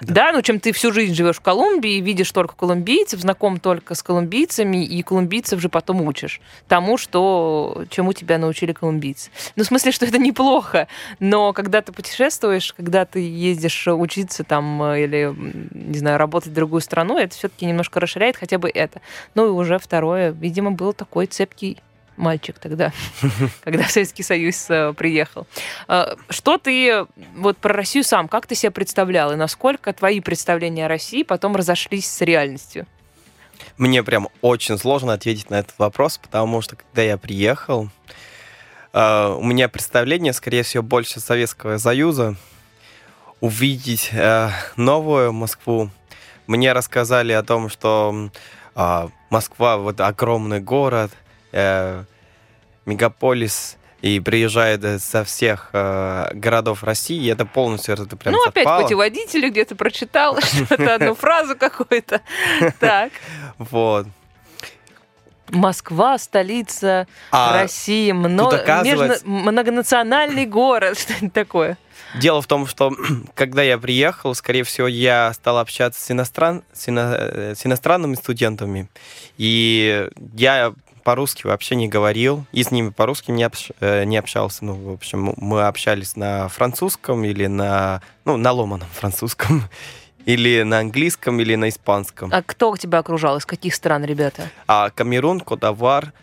Да. да, ну чем ты всю жизнь живешь в Колумбии, видишь только колумбийцев, знаком только с колумбийцами, и колумбийцев же потом учишь тому, что, чему тебя научили колумбийцы. Ну, в смысле, что это неплохо, но когда ты путешествуешь, когда ты ездишь учиться там или, не знаю, работать в другую страну, это все-таки немножко расширяет хотя бы это. Ну и уже второе, видимо, был такой цепкий мальчик тогда, когда в Советский Союз э, приехал. Э, что ты вот про Россию сам, как ты себя представлял, и насколько твои представления о России потом разошлись с реальностью? Мне прям очень сложно ответить на этот вопрос, потому что когда я приехал, э, у меня представление, скорее всего, больше Советского Союза. Увидеть новую Москву. Мне рассказали о том, что Москва вот огромный город – э, мегаполис и приезжает со всех э, городов России, и это полностью это прям Ну, совпало. опять путеводители где-то прочитал что-то, одну фразу какую-то. Так. Вот. Москва, столица а России, много, оказывается... многонациональный город, что-нибудь такое. Дело в том, что когда я приехал, скорее всего, я стал общаться с, иностран... с, ино... Э, с иностранными студентами, и я по-русски вообще не говорил, и с ними по-русски не, общ, э, не общался. Ну, в общем, мы общались на французском или на, ну, на ломаном французском, или на английском, или на испанском. А кто тебя окружал? Из каких стран, ребята? А, Камерун, Кодавар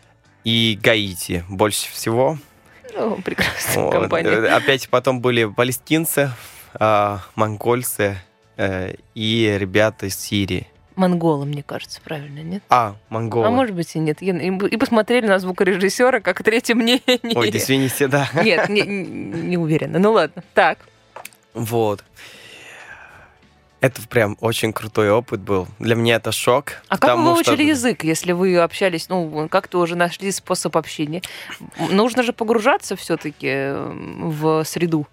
и Гаити больше всего. О, прекрасная вот. компания. Э, опять потом были палестинцы, а, монгольцы э, и ребята из Сирии. Монголы, мне кажется, правильно, нет? А, монголы. А может быть и нет. И посмотрели на звукорежиссера как третье мнение. Ой, извините, да. Нет, не, не уверена. Ну ладно, так. Вот. Это прям очень крутой опыт был. Для меня это шок. А как вы выучили что... язык, если вы общались, ну, как-то уже нашли способ общения? Нужно же погружаться все-таки в среду.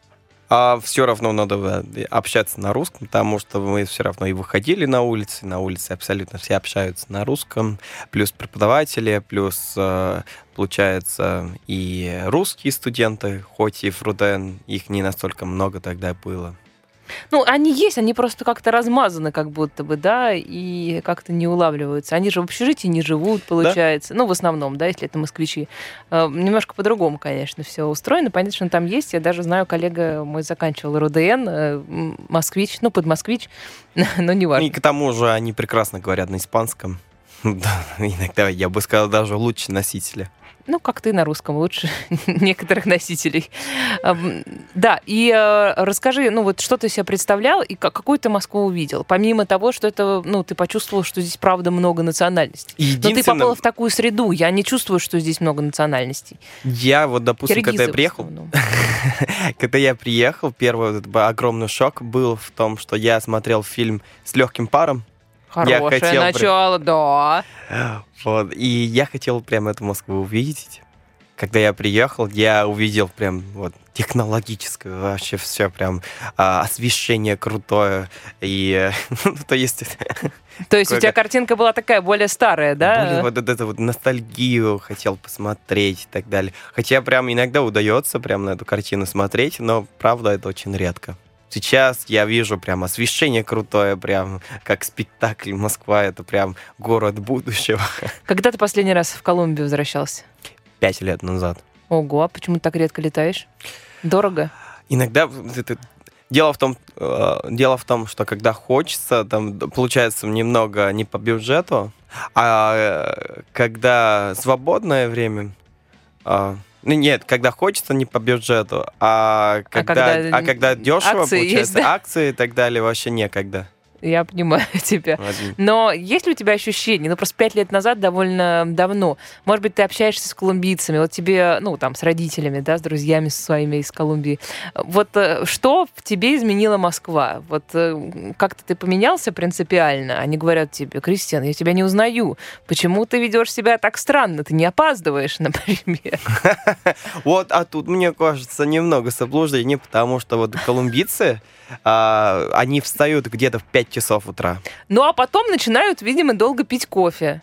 А все равно надо общаться на русском, потому что мы все равно и выходили на улицы, на улице абсолютно все общаются на русском, плюс преподаватели, плюс э, получается и русские студенты, хоть и в Руден их не настолько много тогда было. Ну, они есть, они просто как-то размазаны, как будто бы, да, и как-то не улавливаются. Они же в общежитии не живут, получается. Да? Ну, в основном, да, если это москвичи. Э, немножко по-другому, конечно, все устроено. Понятно, что он там есть. Я даже знаю, коллега мой заканчивал РУДН, э, москвич, ну, под москвич, но не важно. И к тому же они прекрасно говорят на испанском. Иногда, я бы сказал, даже лучше носителя. Ну, как ты на русском лучше некоторых носителей. Да, и э, расскажи, ну вот что ты себе представлял и какую ты Москву увидел? Помимо того, что это, ну, ты почувствовал, что здесь правда много национальностей. Но ты попал в такую среду, я не чувствую, что здесь много национальностей. Я вот, допустим, когда я приехал, когда я приехал, первый огромный шок был в том, что я смотрел фильм с легким паром, Хорошее я хотел начало, прям... да. Вот. И я хотел прям эту Москву увидеть. Когда я приехал, я увидел прям вот технологическое вообще все прям а, освещение крутое и ну, то есть то есть у тебя картинка была такая более старая, да? Более вот это вот ностальгию хотел посмотреть и так далее. Хотя прям иногда удается прям на эту картину смотреть, но правда это очень редко. Сейчас я вижу прям освещение крутое, прям как спектакль Москва, это прям город будущего. Когда ты последний раз в Колумбию возвращался? Пять лет назад. Ого, а почему так редко летаешь? Дорого? Иногда это, Дело в том, э, дело в том, что когда хочется, там получается немного не по бюджету, а э, когда свободное время, э, ну, нет, когда хочется, не по бюджету, а когда, а когда, а когда дешево, акции получается, есть, да? акции и так далее, вообще некогда. Я понимаю тебя. Один. Но есть ли у тебя ощущение, ну просто пять лет назад довольно давно, может быть, ты общаешься с колумбийцами, вот тебе, ну там, с родителями, да, с друзьями своими из Колумбии. Вот э, что в тебе изменила Москва? Вот э, как-то ты поменялся принципиально? Они говорят тебе, Кристиан, я тебя не узнаю. Почему ты ведешь себя так странно? Ты не опаздываешь, например. Вот, а тут, мне кажется, немного заблуждений, потому что вот колумбийцы, а, они встают где-то в 5 часов утра. Ну, а потом начинают, видимо, долго пить кофе.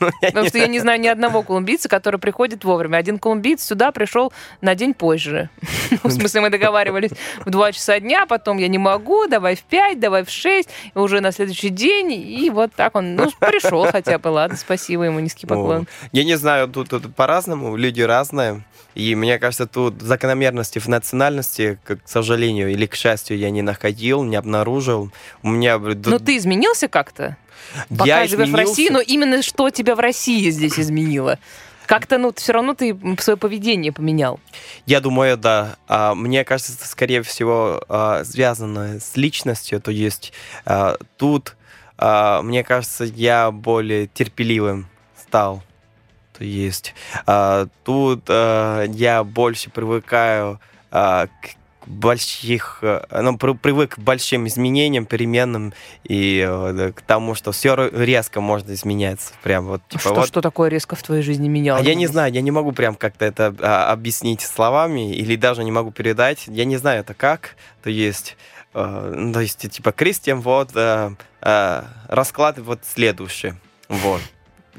Ну, Потому что я не знаю ни одного колумбийца, который приходит вовремя. Один колумбиец сюда пришел на день позже. В смысле, мы договаривались в 2 часа дня, потом я не могу, давай в 5, давай в 6, уже на следующий день. И вот так он, ну, пришел хотя бы, ладно, спасибо ему, низкий поклон. Я не знаю, тут, тут по-разному, люди разные. И мне кажется, тут закономерности в национальности, к сожалению или к счастью, я не находил, не обнаружил. У меня... Но ты изменился как-то? Я изменился... в России, но именно что тебя в России здесь изменило? Как-то, ну, все равно ты свое поведение поменял. Я думаю, да. А, мне кажется, это, скорее всего, а, связано с личностью. То есть а, тут, мне кажется, я более терпеливым стал. То есть тут я больше привыкаю к больших, э, ну, привык к большим изменениям, переменам и э, к тому, что все резко можно изменяться. Прям вот, типа, что, вот... что такое резко в твоей жизни менялось? А я не знаю, я не могу прям как-то это а, объяснить словами или даже не могу передать. Я не знаю, это как. То есть, э, то есть типа, Кристиан, вот, э, э, расклад вот следующий. Вот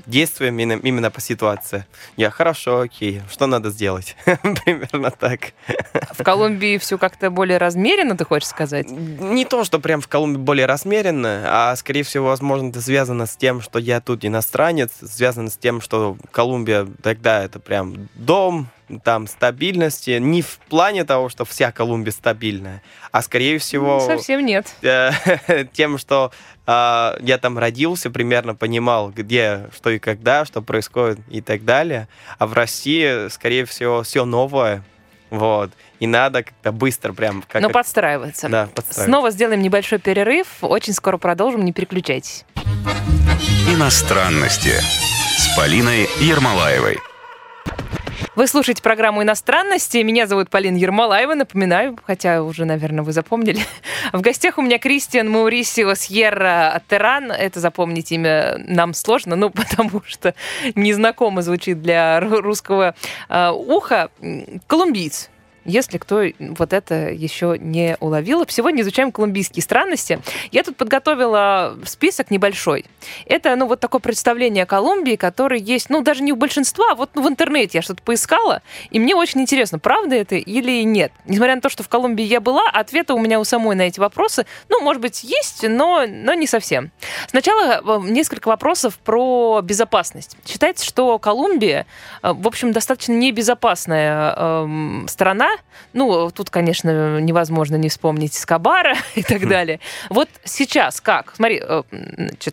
действуем именно, именно по ситуации. Я хорошо, окей, что надо сделать? Примерно так. В Колумбии все как-то более размеренно, ты хочешь сказать? Не то, что прям в Колумбии более размеренно, а скорее всего, возможно, это связано с тем, что я тут иностранец, связано с тем, что Колумбия тогда это прям дом, там стабильности не в плане того, что вся Колумбия стабильная, а скорее всего... Совсем нет. Тем, что э, я там родился, примерно понимал, где, что и когда, что происходит и так далее. А в России, скорее всего, все новое. Вот. И надо как-то быстро прям... Как, ну, подстраиваться. Да, подстраиваться. Снова сделаем небольшой перерыв. Очень скоро продолжим, не переключайтесь. Иностранности с Полиной Ермолаевой. Вы слушаете программу «Иностранности». Меня зовут Полина Ермолаева. Напоминаю, хотя уже, наверное, вы запомнили. В гостях у меня Кристиан Маурисио Сьерра Теран. Это запомнить имя нам сложно, ну, потому что незнакомо звучит для русского э, уха. Колумбиец если кто вот это еще не уловил. Сегодня изучаем колумбийские странности. Я тут подготовила список небольшой. Это, ну, вот такое представление о Колумбии, которое есть, ну, даже не у большинства, а вот ну, в интернете я что-то поискала, и мне очень интересно, правда это или нет. Несмотря на то, что в Колумбии я была, ответа у меня у самой на эти вопросы, ну, может быть, есть, но, но не совсем. Сначала э, несколько вопросов про безопасность. Считается, что Колумбия, э, в общем, достаточно небезопасная э, страна. Ну, тут, конечно, невозможно не вспомнить Скобара и так хм. далее. Вот сейчас как? Смотри, э,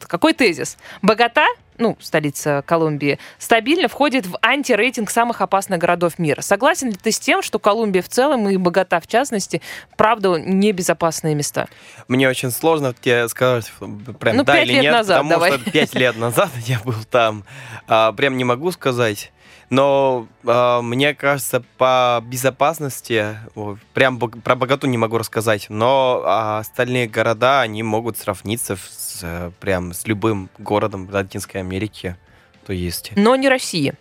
какой тезис? Богата ну, столица Колумбии, стабильно входит в антирейтинг самых опасных городов мира. Согласен ли ты с тем, что Колумбия в целом и Богата в частности, правда, небезопасные места? Мне очень сложно тебе сказать, прям ну, да или нет, назад, потому давай. что пять лет назад я был там. А, прям не могу сказать. Но э, мне кажется, по безопасности, прям про Богату не могу рассказать, но э, остальные города, они могут сравниться с, э, прям с любым городом Латинской Америки. То есть. Но не Россия.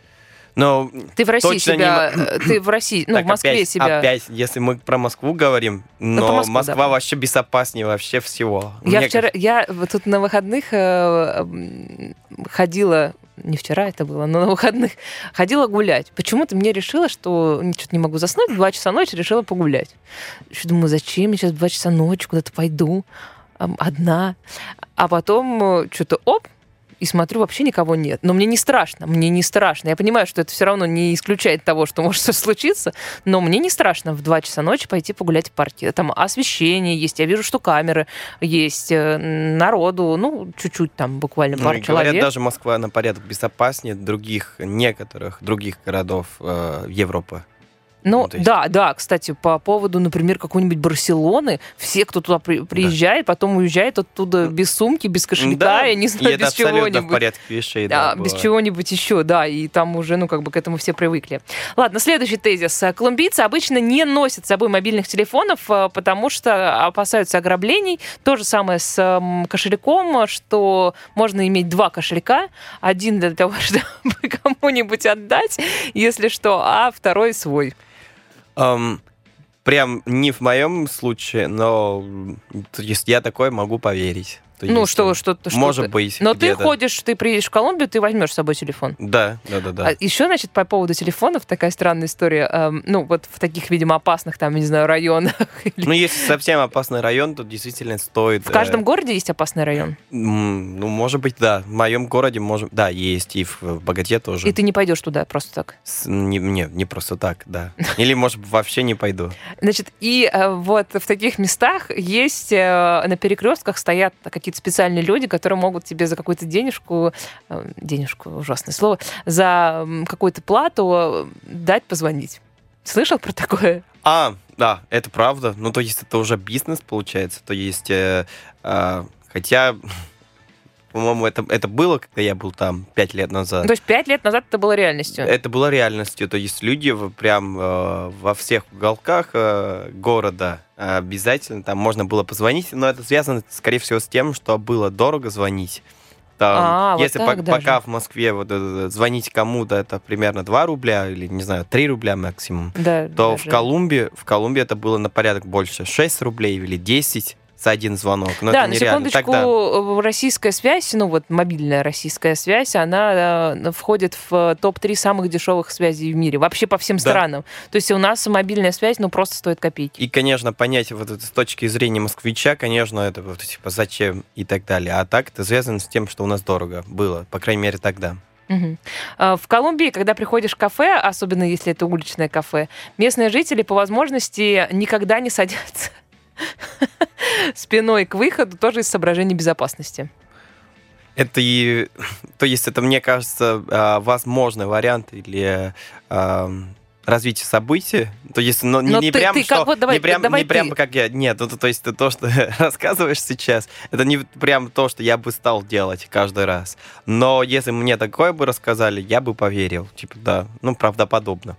Но ты в России себя, не... Э, ты в России, ну так, в Москве опять, себя. Опять, если мы про Москву говорим, ну, но ну, Москву, Москва да. вообще безопаснее вообще всего. Я Мне вчера, кажется... я тут на выходных э, ходила не вчера это было, но на выходных ходила гулять. Почему-то мне решила, что что-то не могу заснуть, 2 часа ночи решила погулять. Еще думаю, зачем я сейчас 2 часа ночи куда-то пойду одна. А потом э, что-то оп, и смотрю, вообще никого нет. Но мне не страшно, мне не страшно. Я понимаю, что это все равно не исключает того, что может все случиться, но мне не страшно в 2 часа ночи пойти погулять в парке. Там освещение есть, я вижу, что камеры есть, э, народу, ну, чуть-чуть там буквально пару ну, человек. Говорят, даже Москва на порядок безопаснее других, некоторых других городов э, Европы. Ну, ну да, да, кстати, по поводу, например, какой-нибудь Барселоны, все, кто туда при, приезжает, да. потом уезжает оттуда без сумки, без кошелька, да. я не знаю, и без чего-нибудь. в порядке вещей, да. да без чего-нибудь еще, да, и там уже, ну, как бы к этому все привыкли. Ладно, следующий тезис. Колумбийцы обычно не носят с собой мобильных телефонов, э, потому что опасаются ограблений. То же самое с кошельком, что можно иметь два кошелька, один для того, чтобы кому-нибудь отдать, если что, а второй свой. Um, прям не в моем случае, но я такой, могу поверить что ну, есть. что, что, что Может быть. Но ты ходишь, ты приедешь в Колумбию, ты возьмешь с собой телефон. Да, да, да, да. А еще, значит, по поводу телефонов такая странная история. Эм, ну, вот в таких, видимо, опасных, там, не знаю, районах. Ну, если совсем опасный район, то действительно стоит. В каждом э... городе есть опасный район? Ну, может быть, да. В моем городе, может, да, есть. И в Богате тоже. И ты не пойдешь туда просто так? С... Не, не, не просто так, да. Или, может, вообще не пойду. Значит, и э, вот в таких местах есть э, на перекрестках стоят какие-то специальные люди, которые могут тебе за какую-то денежку, э, денежку, ужасное слово, за какую-то плату дать позвонить. Слышал про такое? А, да, это правда. Ну, то есть это уже бизнес, получается. То есть, э, э, хотя по-моему, это, это было, когда я был там пять лет назад. То есть пять лет назад это было реальностью? Это было реальностью. То есть люди прям э, во всех уголках э, города обязательно там можно было позвонить, но это связано, скорее всего, с тем, что было дорого звонить. Там, а, если вот по- пока в Москве вот, э, звонить кому-то это примерно 2 рубля или, не знаю, 3 рубля максимум, да, то даже. в Колумбии, в Колумбии это было на порядок больше. 6 рублей или 10 за один звонок. Но да, на секундочку, Тогда... Э, российская связь, ну вот мобильная российская связь, она э, входит в топ-3 самых дешевых связей в мире, вообще по всем да. странам. То есть у нас мобильная связь, ну просто стоит копейки. И, конечно, понять вот это с точки зрения москвича, конечно, это вот типа зачем и так далее. А так это связано с тем, что у нас дорого было, по крайней мере тогда. Угу. В Колумбии, когда приходишь в кафе, особенно если это уличное кафе, местные жители по возможности никогда не садятся спиной к выходу, тоже из соображений безопасности. Это и, то есть это, мне кажется, а, возможный вариант или развитие событий, то есть, но, но не, не ты, прям, ты, что, как, вот, давай, не прям, давай не прям как я, нет, ну, то есть то, что рассказываешь сейчас, это не прям то, что я бы стал делать каждый раз, но если мне такое бы рассказали, я бы поверил, типа, да, ну, правдоподобно.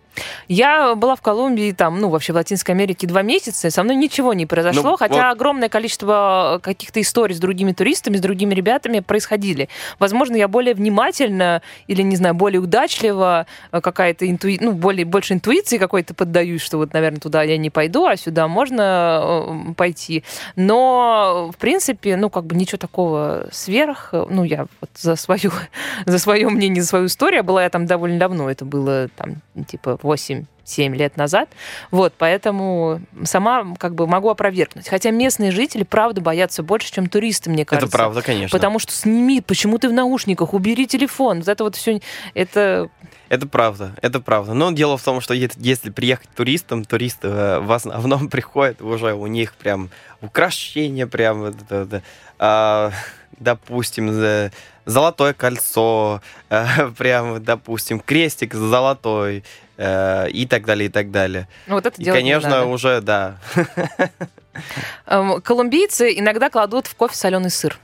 Я была в Колумбии, там, ну, вообще в Латинской Америке два месяца, и со мной ничего не произошло, ну, хотя вот... огромное количество каких-то историй с другими туристами, с другими ребятами происходили. Возможно, я более внимательно или, не знаю, более удачливо, какая-то интуи... ну, более, больше интуиции какой-то поддаюсь, что вот, наверное, туда я не пойду, а сюда можно э, пойти. Но, в принципе, ну, как бы ничего такого сверх, ну, я вот за свою, за свое мнение, за свою историю, была я там довольно давно, это было там, типа, 8 7 лет назад. Вот, поэтому сама как бы могу опровергнуть. Хотя местные жители, правда, боятся больше, чем туристы, мне кажется. Это правда, конечно. Потому что сними, почему ты в наушниках, убери телефон. Вот это вот все, это... Это правда, это правда. Но дело в том, что если приехать туристам, туристы э, в основном приходят уже у них прям украшения, прям, а, допустим, золотое кольцо, э, прям, допустим, крестик золотой, Э, и так далее, и так далее. Ну, вот это и, конечно, уже, да. Эм, колумбийцы иногда кладут в кофе соленый сыр.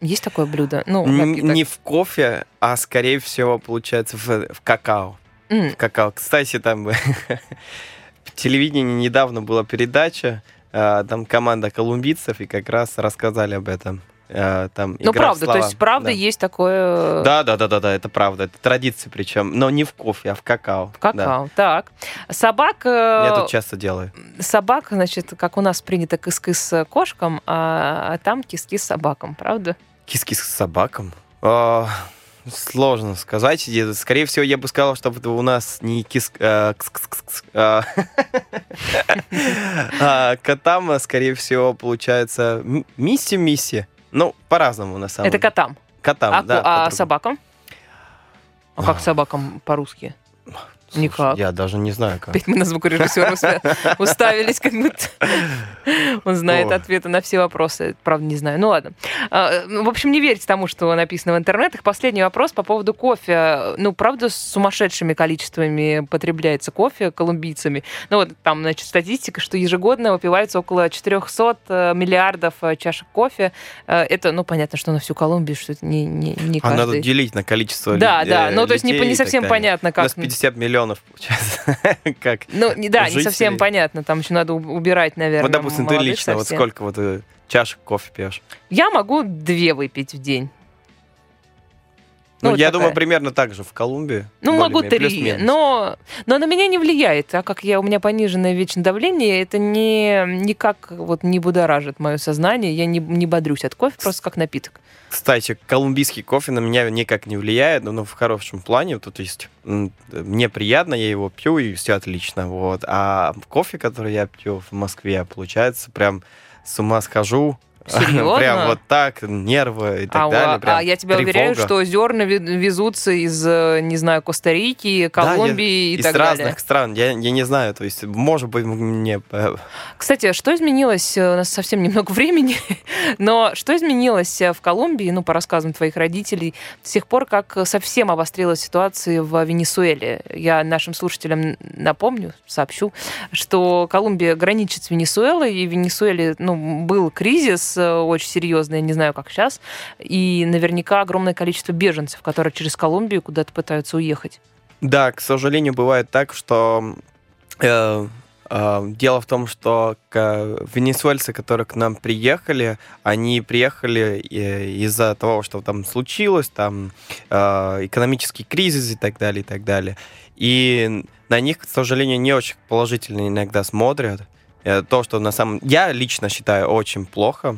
Есть такое блюдо? Ну, не в кофе, а скорее всего, получается, в, в какао. Mm. В какао. Кстати, там в телевидении недавно была передача, э, там команда колумбийцев, и как раз рассказали об этом. Э, там ну, правда, то есть, правда, да. есть такое... Да, да, да, да, да, это правда. Это традиция причем, но не в кофе, а в какао. В какао, да. так. Собак... Я тут часто делаю. Собак, значит, как у нас принято кыс-кыс кошкам, а, а там кис-кис собакам, правда? Кис-кис собакам? А, сложно сказать. Скорее всего, я бы сказал, что у нас не кис... А, а, а, котам, а, скорее всего, получается миссия-миссия. Ну, по-разному, на самом деле. Это котам? Котам, а, да. А собакам? А как собакам по-русски? Никак. Я даже не знаю, как. Опять мы на звукорежиссера уставились, как будто он знает ответы на все вопросы. Правда, не знаю. Ну ладно. А, в общем, не верьте тому, что написано в интернетах. Последний вопрос по поводу кофе. Ну, правда, с сумасшедшими количествами потребляется кофе колумбийцами. Ну вот там, значит, статистика, что ежегодно выпивается около 400 э, миллиардов э, чашек кофе. Э, это, ну, понятно, что на всю Колумбию, что это не, не, не каждый... А надо делить на количество Да, да. Ну, то есть не, не совсем понятно, как... У нас 50 миллионов миллионов, получается. как ну, да, жителей. не совсем понятно. Там еще надо убирать, наверное. Вот, допустим, ты лично, совсем. вот сколько вот э, чашек кофе пьешь? Я могу две выпить в день. Ну, ну я такая. думаю, примерно так же в Колумбии. Ну, могу три, но, но на меня не влияет, а как я, у меня пониженное вечное давление, это не, никак вот не будоражит мое сознание, я не, не бодрюсь от кофе, просто как напиток. Кстати, колумбийский кофе на меня никак не влияет, но в хорошем плане. То есть мне приятно, я его пью, и все отлично. Вот. А кофе, который я пью в Москве, получается, прям с ума схожу. Серьезно? Прям вот так, нервы и так а, далее. Прям а я тебя тревога. уверяю, что зерна везутся из, э, не знаю, Коста-Рики, Колумбии да, я, и так далее. Из разных стран. Я, я не знаю, то есть, может быть, мне... Кстати, что изменилось? Э, у нас совсем немного времени, но что изменилось э, в Колумбии, ну, по рассказам твоих родителей, с тех пор, как совсем обострилась ситуация в Венесуэле? Я нашим слушателям напомню, сообщу, что Колумбия граничит с Венесуэлой, и в Венесуэле, ну, был кризис, Э, очень серьезная, не знаю, как сейчас, и наверняка огромное количество беженцев, которые через Колумбию куда-то пытаются уехать. Да, к сожалению, бывает так, что э, э, дело в том, что к, венесуэльцы, которые к нам приехали, они приехали э, из-за того, что там случилось, там э, экономический кризис и так далее, и так далее. И на них, к сожалению, не очень положительно иногда смотрят. Э, то, что на самом... Я лично считаю очень плохо,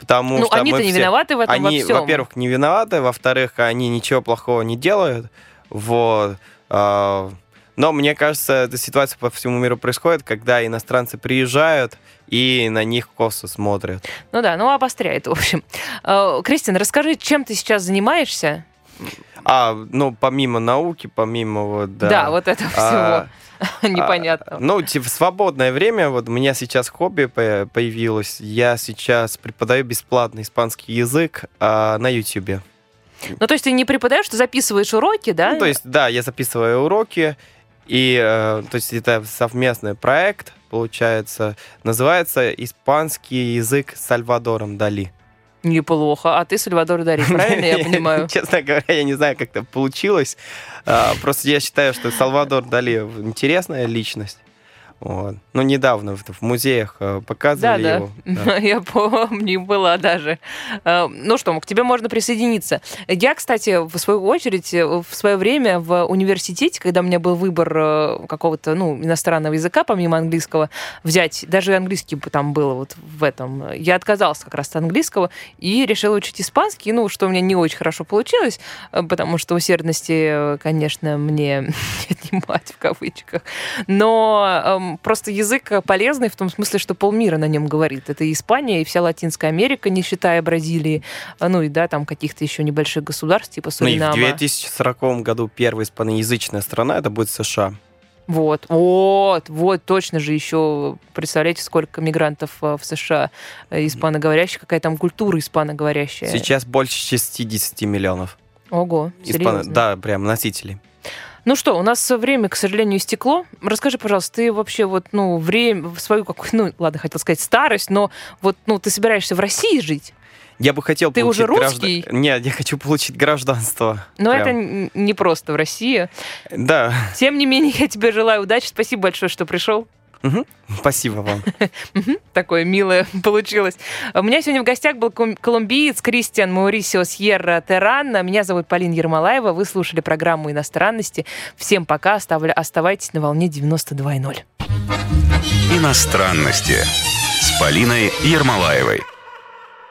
потому ну, что они-то не все... виноваты в этом они, во всем. Во-первых, не виноваты, во-вторых, они ничего плохого не делают, вот. А, но мне кажется, эта ситуация по всему миру происходит, когда иностранцы приезжают и на них косо смотрят. Ну да, ну обостряет, в общем. А, Кристина, расскажи, чем ты сейчас занимаешься? А, ну, помимо науки, помимо вот, да. Да, вот этого а, непонятно. ну, типа, свободное время, вот у меня сейчас хобби появилось. Я сейчас преподаю бесплатный испанский язык а, на YouTube. Ну, то есть ты не преподаешь, ты записываешь уроки, да? Ну, то есть, да, я записываю уроки, и, э, то есть, это совместный проект, получается, называется «Испанский язык с Сальвадором Дали». Неплохо. А ты Сальвадор Дали, правильно я понимаю? Честно говоря, я не знаю, как это получилось. А, просто я считаю, что Сальвадор Дали интересная личность. Вот. Ну, недавно в, в музеях э, показывали да, его. Да. Я помню, была даже. Э, ну что, к тебе можно присоединиться. Я, кстати, в свою очередь, э, в свое время в университете, когда у меня был выбор какого-то ну, иностранного языка, помимо английского, взять, даже английский там было вот в этом, я отказался как раз от английского и решила учить испанский, ну, что у меня не очень хорошо получилось, потому что усердности, конечно, мне не отнимать в кавычках. Но просто язык полезный в том смысле, что полмира на нем говорит. Это и Испания, и вся Латинская Америка, не считая Бразилии, а, ну и да, там каких-то еще небольших государств, типа Суринама. Ну и в 2040 году первая испаноязычная страна, это будет США. Вот, вот, вот, точно же еще, представляете, сколько мигрантов а, в США э, испаноговорящих, какая там культура испаноговорящая. Сейчас больше 60 миллионов. Ого, Испано... Да, прям носители. Ну что, у нас время, к сожалению, истекло. Расскажи, пожалуйста, ты вообще вот, ну, время, в свою какую, ну, ладно, хотел сказать старость, но вот, ну, ты собираешься в России жить? Я бы хотел Ты получить уже русский? Нет, я хочу получить гражданство. Но Прям. это не просто в России. Да. Тем не менее, я тебе желаю удачи. Спасибо большое, что пришел. Угу. Спасибо вам. Такое милое получилось. У меня сегодня в гостях был колумбиец Кристиан Маурисио Сьерра Терран. Меня зовут Полина Ермолаева. Вы слушали программу «Иностранности». Всем пока. Оставайтесь на волне 92.0. «Иностранности» с Полиной Ермолаевой.